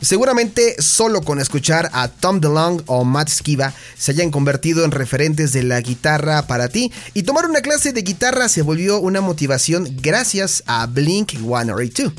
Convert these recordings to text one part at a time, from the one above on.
Seguramente solo con escuchar a Tom DeLonge o Matt Skiba se hayan convertido en referentes de la guitarra para ti y tomar una clase de guitarra se volvió una motivación gracias a Blink 182.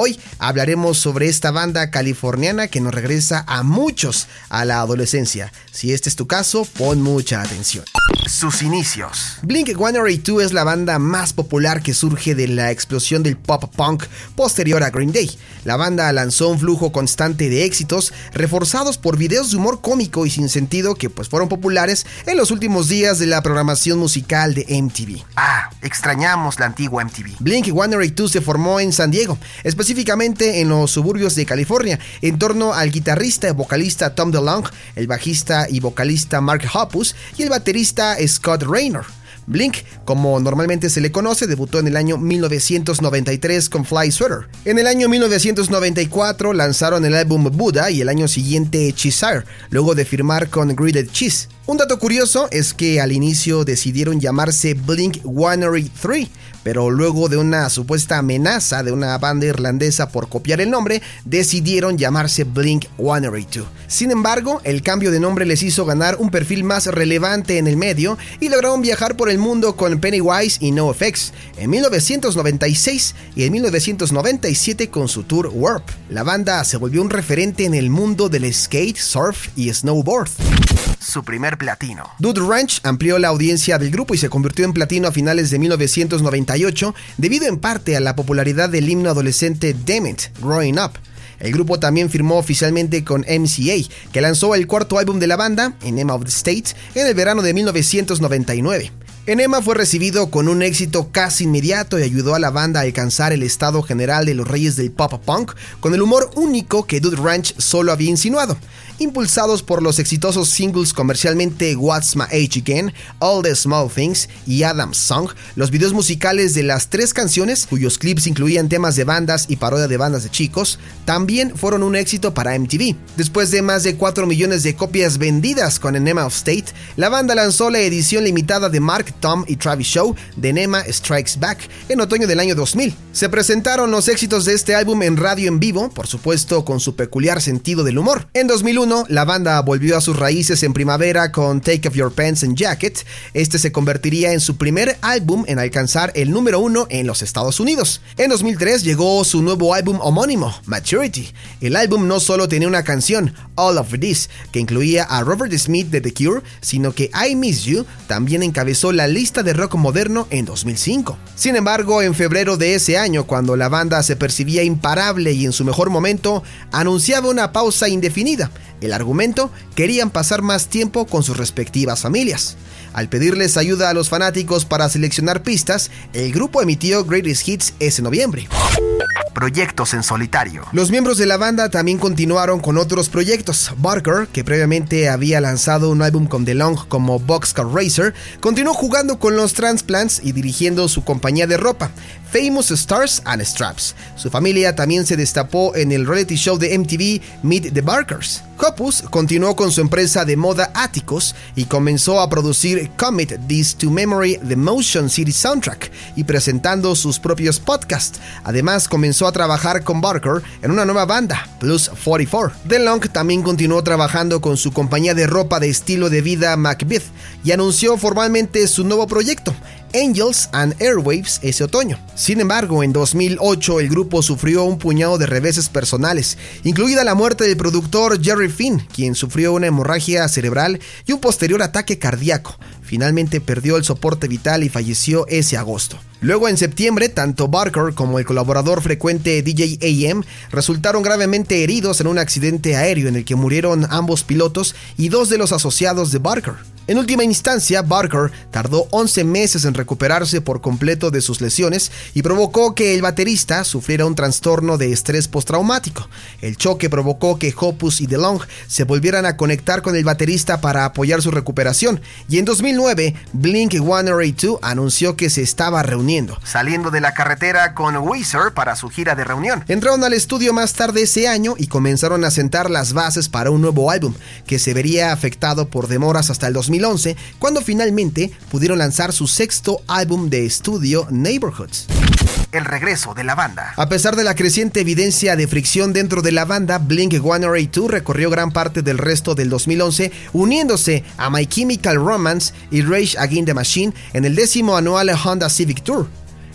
Hoy hablaremos sobre esta banda californiana que nos regresa a muchos a la adolescencia. Si este es tu caso, pon mucha atención. Sus inicios. Blink 182 es la banda más popular que surge de la explosión del pop punk posterior a Green Day. La banda lanzó un flujo constante de éxitos reforzados por videos de humor cómico y sin sentido que pues fueron populares en los últimos días de la programación musical de MTV. Ah, extrañamos la antigua MTV. Blink 182 se formó en San Diego, específicamente en los suburbios de California, en torno al guitarrista y vocalista Tom DeLonge, el bajista y vocalista Mark Hoppus y el baterista Scott Raynor. Blink, como normalmente se le conoce, debutó en el año 1993 con Fly Sweater. En el año 1994 lanzaron el álbum Buddha y el año siguiente Chisire, luego de firmar con Greeted Cheese. Un dato curioso es que al inicio decidieron llamarse Blink 183, pero luego de una supuesta amenaza de una banda irlandesa por copiar el nombre, decidieron llamarse Blink 182. Sin embargo, el cambio de nombre les hizo ganar un perfil más relevante en el medio y lograron viajar por el mundo con Pennywise y NoFX en 1996 y en 1997 con su tour Warp. La banda se volvió un referente en el mundo del skate, surf y snowboard su primer platino. Dude Ranch amplió la audiencia del grupo y se convirtió en platino a finales de 1998 debido en parte a la popularidad del himno adolescente Damn Growing Up. El grupo también firmó oficialmente con MCA, que lanzó el cuarto álbum de la banda, Enema of the State, en el verano de 1999. Enema fue recibido con un éxito casi inmediato y ayudó a la banda a alcanzar el estado general de los reyes del pop punk con el humor único que Dude Ranch solo había insinuado impulsados por los exitosos singles comercialmente What's My Age Again, All the Small Things y Adam's Song, los videos musicales de las tres canciones, cuyos clips incluían temas de bandas y parodia de bandas de chicos, también fueron un éxito para MTV. Después de más de 4 millones de copias vendidas con Enema of State, la banda lanzó la edición limitada de Mark, Tom y Travis Show de Enema Strikes Back en otoño del año 2000. Se presentaron los éxitos de este álbum en radio en vivo, por supuesto con su peculiar sentido del humor. En 2001 la banda volvió a sus raíces en primavera con Take Off Your Pants and Jacket. Este se convertiría en su primer álbum en alcanzar el número uno en los Estados Unidos. En 2003 llegó su nuevo álbum homónimo, Maturity. El álbum no solo tenía una canción, All of This, que incluía a Robert Smith de The Cure, sino que I Miss You también encabezó la lista de rock moderno en 2005. Sin embargo, en febrero de ese año, cuando la banda se percibía imparable y en su mejor momento, anunciaba una pausa indefinida. El argumento, querían pasar más tiempo con sus respectivas familias. Al pedirles ayuda a los fanáticos para seleccionar pistas, el grupo emitió Greatest Hits ese noviembre. Proyectos en solitario. Los miembros de la banda también continuaron con otros proyectos. Barker, que previamente había lanzado un álbum con DeLong como Boxcar Racer, continuó jugando con los Transplants y dirigiendo su compañía de ropa, Famous Stars and Straps. Su familia también se destapó en el reality show de MTV Meet the Barkers. Copus continuó con su empresa de moda Atticus y comenzó a producir Commit This to Memory The Motion City Soundtrack y presentando sus propios podcasts. Además comenzó a trabajar con Barker en una nueva banda, Plus 44. DeLong también continuó trabajando con su compañía de ropa de estilo de vida Macbeth y anunció formalmente su nuevo proyecto, Angels and Airwaves ese otoño. Sin embargo, en 2008 el grupo sufrió un puñado de reveses personales, incluida la muerte del productor Jerry Finn, quien sufrió una hemorragia cerebral y un posterior ataque cardíaco. Finalmente perdió el soporte vital y falleció ese agosto. Luego en septiembre, tanto Barker como el colaborador frecuente DJ AM resultaron gravemente heridos en un accidente aéreo en el que murieron ambos pilotos y dos de los asociados de Barker. En última instancia, Barker tardó 11 meses en recuperarse por completo de sus lesiones y provocó que el baterista sufriera un trastorno de estrés postraumático. El choque provocó que Hopus y DeLong se volvieran a conectar con el baterista para apoyar su recuperación y en 2009 Blink 182 anunció que se estaba reuniendo, saliendo de la carretera con Weezer para su gira de reunión. Entraron al estudio más tarde ese año y comenzaron a sentar las bases para un nuevo álbum que se vería afectado por demoras hasta el 2000 cuando finalmente pudieron lanzar su sexto álbum de estudio, Neighborhoods. el regreso de la banda. A pesar de la creciente evidencia de fricción dentro de la banda, Blink 182 recorrió gran parte del resto del 2011 uniéndose a My Chemical Romance y Rage Against the Machine en el décimo anual Honda Civic Tour.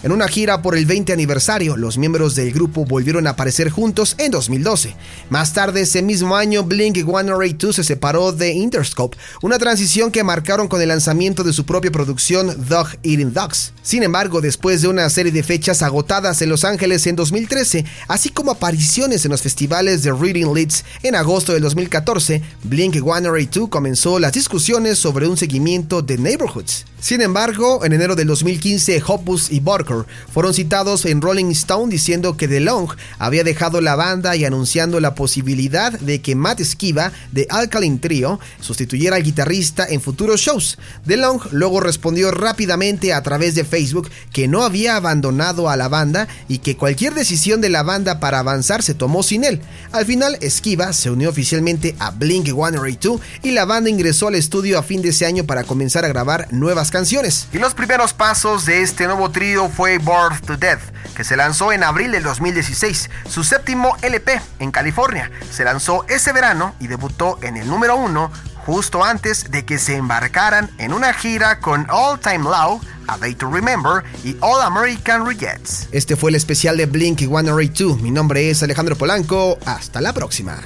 En una gira por el 20 aniversario, los miembros del grupo volvieron a aparecer juntos en 2012. Más tarde ese mismo año, Blink 182 se separó de Interscope, una transición que marcaron con el lanzamiento de su propia producción Dog Eating Dogs. Sin embargo, después de una serie de fechas agotadas en Los Ángeles en 2013, así como apariciones en los festivales de Reading Leeds en agosto del 2014, Blink 182 comenzó las discusiones sobre un seguimiento de Neighborhoods. Sin embargo, en enero del 2015, Hoppus y Barker fueron citados en Rolling Stone diciendo que DeLong había dejado la banda y anunciando la posibilidad de que Matt Skiba de Alkaline Trio sustituyera al guitarrista en futuros shows. DeLong luego respondió rápidamente a través de Facebook que no había abandonado a la banda y que cualquier decisión de la banda para avanzar se tomó sin él. Al final, Skiba se unió oficialmente a Blink 182 y la banda ingresó al estudio a fin de ese año para comenzar a grabar nuevas canciones. Y los primeros pasos de este nuevo trío fue Birth to Death, que se lanzó en abril del 2016, su séptimo LP en California. Se lanzó ese verano y debutó en el número uno justo antes de que se embarcaran en una gira con All Time Low, A Day to Remember y All American Regrets. Este fue el especial de Blink 182. Mi nombre es Alejandro Polanco. Hasta la próxima.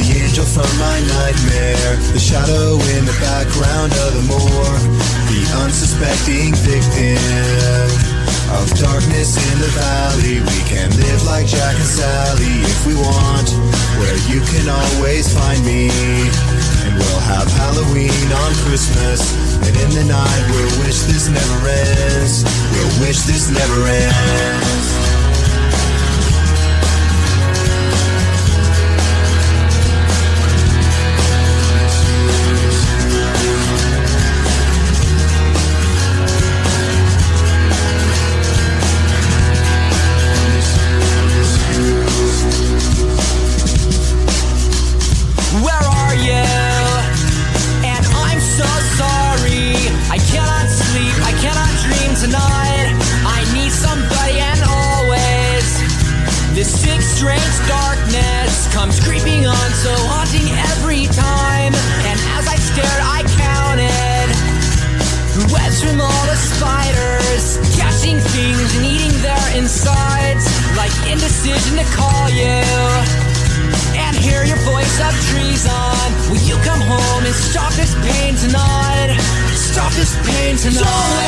The angel from my nightmare, the shadow in the background of the moor, the unsuspecting victim of darkness in the valley. We can live like Jack and Sally if we want, where you can always find me. And we'll have Halloween on Christmas, and in the night we'll wish this never ends. We'll wish this never ends. Tonight.